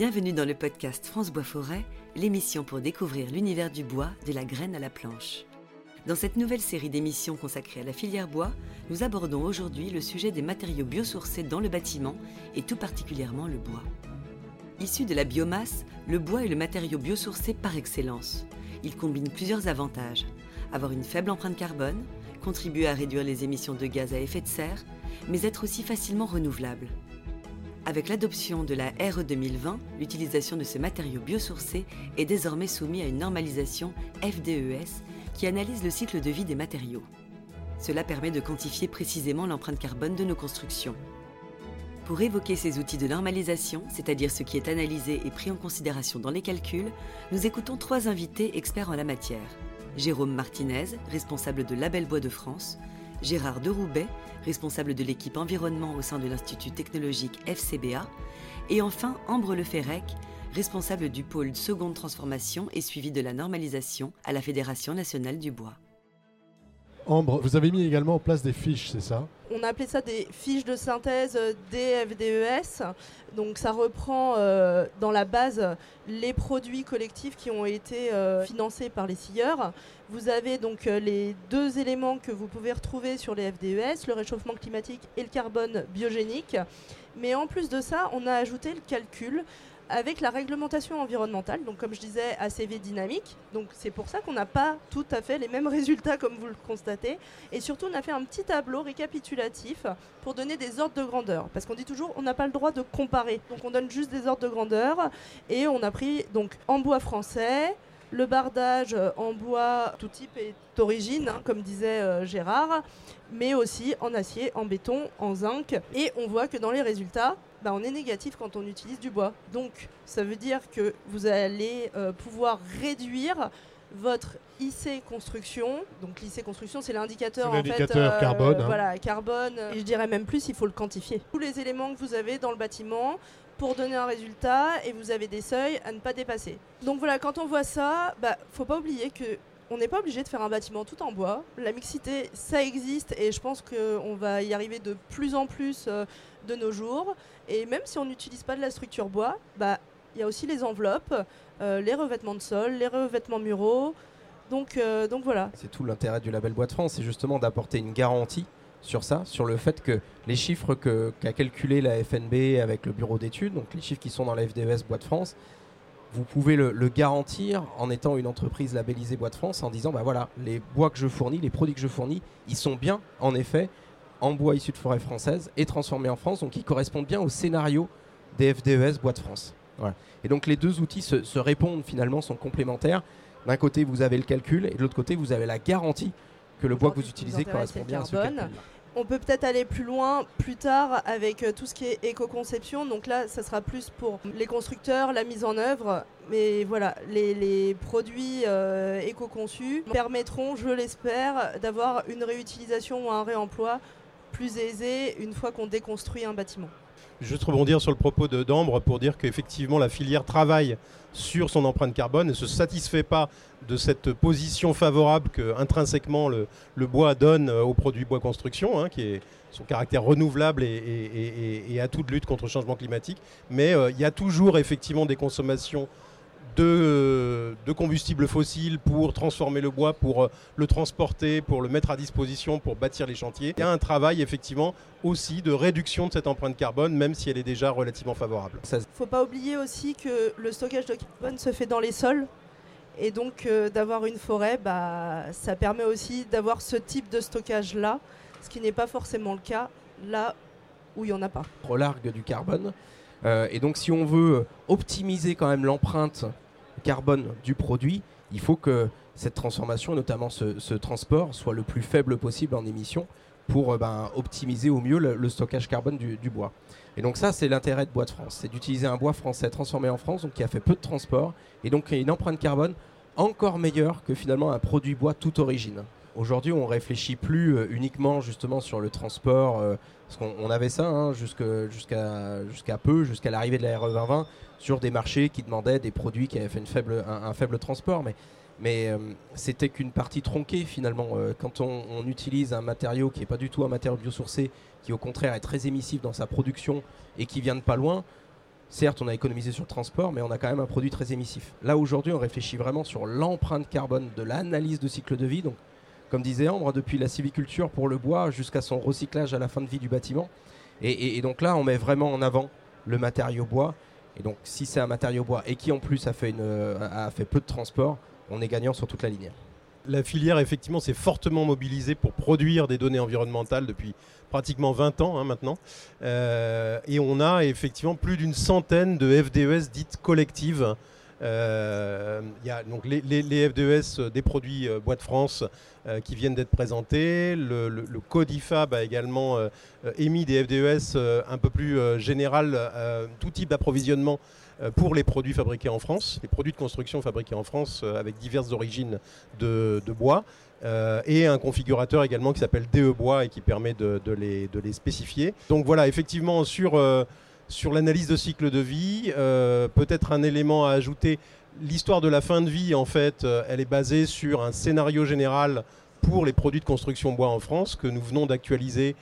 Bienvenue dans le podcast France Bois Forêt, l'émission pour découvrir l'univers du bois de la graine à la planche. Dans cette nouvelle série d'émissions consacrée à la filière bois, nous abordons aujourd'hui le sujet des matériaux biosourcés dans le bâtiment et tout particulièrement le bois. Issu de la biomasse, le bois est le matériau biosourcé par excellence. Il combine plusieurs avantages. Avoir une faible empreinte carbone, contribuer à réduire les émissions de gaz à effet de serre, mais être aussi facilement renouvelable. Avec l'adoption de la RE 2020, l'utilisation de ce matériau biosourcé est désormais soumise à une normalisation FDES qui analyse le cycle de vie des matériaux. Cela permet de quantifier précisément l'empreinte carbone de nos constructions. Pour évoquer ces outils de normalisation, c'est-à-dire ce qui est analysé et pris en considération dans les calculs, nous écoutons trois invités experts en la matière. Jérôme Martinez, responsable de Label Bois de France, Gérard Deroubet, responsable de l'équipe environnement au sein de l'Institut technologique FCBA, et enfin Ambre Leferrec, responsable du pôle seconde transformation et suivi de la normalisation à la Fédération nationale du bois. Vous avez mis également en place des fiches, c'est ça? On a appelé ça des fiches de synthèse DFDES. Donc ça reprend euh, dans la base les produits collectifs qui ont été euh, financés par les scieurs. Vous avez donc euh, les deux éléments que vous pouvez retrouver sur les FDES, le réchauffement climatique et le carbone biogénique. Mais en plus de ça, on a ajouté le calcul avec la réglementation environnementale, donc comme je disais, ACV dynamique. Donc c'est pour ça qu'on n'a pas tout à fait les mêmes résultats comme vous le constatez. Et surtout, on a fait un petit tableau récapitulatif pour donner des ordres de grandeur. Parce qu'on dit toujours, on n'a pas le droit de comparer. Donc on donne juste des ordres de grandeur. Et on a pris donc en bois français, le bardage en bois, tout type est d'origine, hein, comme disait euh, Gérard, mais aussi en acier, en béton, en zinc. Et on voit que dans les résultats, bah, on est négatif quand on utilise du bois. Donc ça veut dire que vous allez euh, pouvoir réduire votre IC construction. Donc l'IC construction, c'est l'indicateur en fait, euh, carbone. Hein. Voilà, carbone. Et je dirais même plus, il faut le quantifier. Tous les éléments que vous avez dans le bâtiment pour donner un résultat et vous avez des seuils à ne pas dépasser. Donc voilà, quand on voit ça, bah faut pas oublier que on n'est pas obligé de faire un bâtiment tout en bois. La mixité, ça existe et je pense qu'on va y arriver de plus en plus euh, de nos jours. Et même si on n'utilise pas de la structure bois, bah il y a aussi les enveloppes, euh, les revêtements de sol, les revêtements muraux. Donc, euh, donc voilà. C'est tout l'intérêt du label Bois de France, c'est justement d'apporter une garantie sur ça, sur le fait que les chiffres qu'a calculé la FNB avec le bureau d'études, donc les chiffres qui sont dans la FDES Bois de France, vous pouvez le, garantir en étant une entreprise labellisée Bois de France en disant bah voilà, les bois que je fournis, les produits que je fournis, ils sont bien en effet en bois issu de forêt française et transformés en France, donc ils correspondent bien au scénario des FDES Bois de France. Et donc les deux outils se, se répondent finalement, sont complémentaires. D'un côté, vous avez le calcul et de l'autre côté, vous avez la garantie que le bois que vous utilisez correspond bien à ce calcul. On peut peut-être aller plus loin plus tard avec euh, tout ce qui est éco-conception. Donc là, ça sera plus pour les constructeurs, la mise en œuvre. Mais voilà, les, produits euh, éco-conçus permettront, je l'espère, d'avoir une réutilisation ou un réemploi plus aisé une fois qu'on déconstruit un bâtiment. Juste rebondir sur le propos de d'Ambre pour dire qu'effectivement la filière travaille sur son empreinte carbone et ne se satisfait pas de cette position favorable que intrinsèquement le, bois donne aux produits bois construction, hein, qui est son caractère renouvelable et, et, atout de lutte contre le changement climatique. Mais euh, il y a toujours effectivement des consommations de, de combustibles fossiles pour transformer le bois, pour euh, le transporter, pour le mettre à disposition, pour bâtir les chantiers. Il y a un travail effectivement aussi de réduction de cette empreinte carbone, même si elle est déjà relativement favorable. Il ne faut pas oublier aussi que le stockage de carbone se fait dans les sols. Et donc euh, d'avoir une forêt, bah, ça permet aussi d'avoir ce type de stockage-là, ce qui n'est pas forcément le cas là où il n'y en a pas. Relargue du carbone. Euh, et donc si on veut optimiser quand même l'empreinte carbone du produit, il faut que cette transformation, notamment ce, transport, soit le plus faible possible en émissions pour euh, ben, optimiser au mieux le, stockage carbone du, bois. Et donc ça, c'est l'intérêt de Bois de France, c'est d'utiliser un bois français transformé en France, qui a fait peu de transport, et donc une empreinte carbone encore meilleure que finalement un produit bois toute origine. Aujourd'hui, on réfléchit plus euh, uniquement justement sur le transport, euh, parce qu'on avait ça hein, jusqu'à peu, jusqu'à l'arrivée de la RE 2020, sur des marchés qui demandaient des produits qui avaient fait une faible, un, faible transport. Mais, euh, c'était qu'une partie tronquée finalement. quand on, utilise un matériau qui n'est pas du tout un matériau biosourcé, qui au contraire est très émissif dans sa production et qui vient de pas loin, certes, on a économisé sur le transport, mais on a quand même un produit très émissif. Là, aujourd'hui, on réfléchit vraiment sur l'empreinte carbone de l'analyse de cycle de vie. Comme disait Ambre, depuis la civiculture pour le bois jusqu'à son recyclage à la fin de vie du bâtiment. Et, donc là, on met vraiment en avant le matériau bois. Et donc, si c'est un matériau bois et qui en plus a fait, peu de transport, on est gagnant sur toute la ligne. La filière, effectivement, s'est fortement mobilisée pour produire des données environnementales depuis pratiquement 20 ans hein, maintenant. Euh, et on a effectivement plus d'une centaine de FDES dites collectives. Euh, il y a donc les, FDES des produits euh, Bois de France qui viennent d'être présentés. Le, le, Codifab a également émis des FDES un peu plus général, tout type d'approvisionnement euh, pour les produits fabriqués en France, les produits de construction fabriqués en France euh, avec diverses origines de, bois. Euh, et un configurateur également qui s'appelle DE Bois et qui permet de, les, spécifier. Donc voilà, effectivement, sur, sur l'analyse de cycle de vie, peut-être un élément à ajouter. L'histoire de la fin de vie, en fait, elle est basée sur un scénario général pour les produits de construction bois en France que nous venons d'actualiser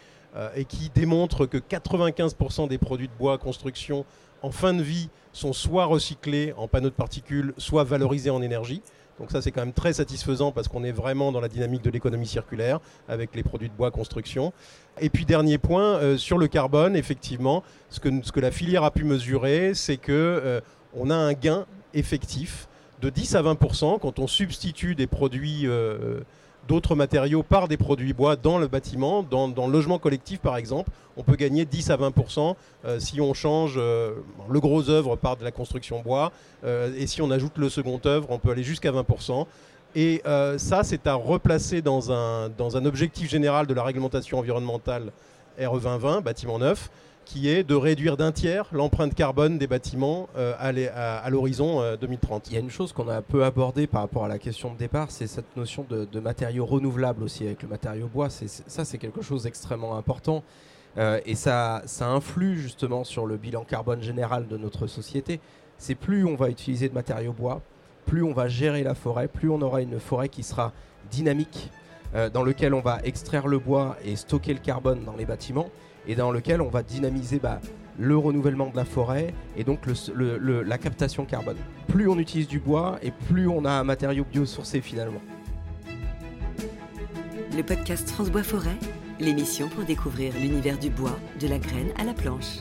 et qui démontre que 95% des produits de bois construction en fin de vie sont soit recyclés en panneaux de particules, soit valorisés en énergie. Donc ça c'est quand même très satisfaisant parce qu'on est vraiment dans la dynamique de l'économie circulaire avec les produits de bois construction. Et puis dernier point, euh, sur le carbone, effectivement, ce que, la filière a pu mesurer, c'est que euh, on a un gain effectif de 10 à 20% quand on substitue des produits euh, d'autres matériaux par des produits bois dans le bâtiment, dans, le logement collectif par exemple, on peut gagner 10 à 20% euh, si on change euh, le gros œuvre par de la construction bois, euh, et si on ajoute le second œuvre, on peut aller jusqu'à 20%. Et ça, c'est à replacer dans un, dans un objectif général de la réglementation environnementale RE 2020, bâtiment neuf, qui est de réduire d'un tiers l'empreinte carbone des bâtiments euh, à l'horizon 2030. Euh, Il y a une chose qu'on a un peu abordée par rapport à la question de départ, c'est cette notion de, matériaux renouvelables aussi avec le matériau bois. ça, c'est quelque chose d'extrêmement important. Euh, et ça, ça influe justement sur le bilan carbone général de notre société. C'est plus on va utiliser de matériaux bois, plus on va gérer la forêt, plus on aura une forêt qui sera dynamique, dans lequel on va extraire le bois et stocker le carbone dans les bâtiments et dans lequel on va dynamiser bah, le renouvellement de la forêt et donc la captation carbone. Plus on utilise du bois et plus on a un matériau biosourcé finalement. Le podcast France Bois Forêt, l'émission pour découvrir l'univers du bois, de la graine à la planche.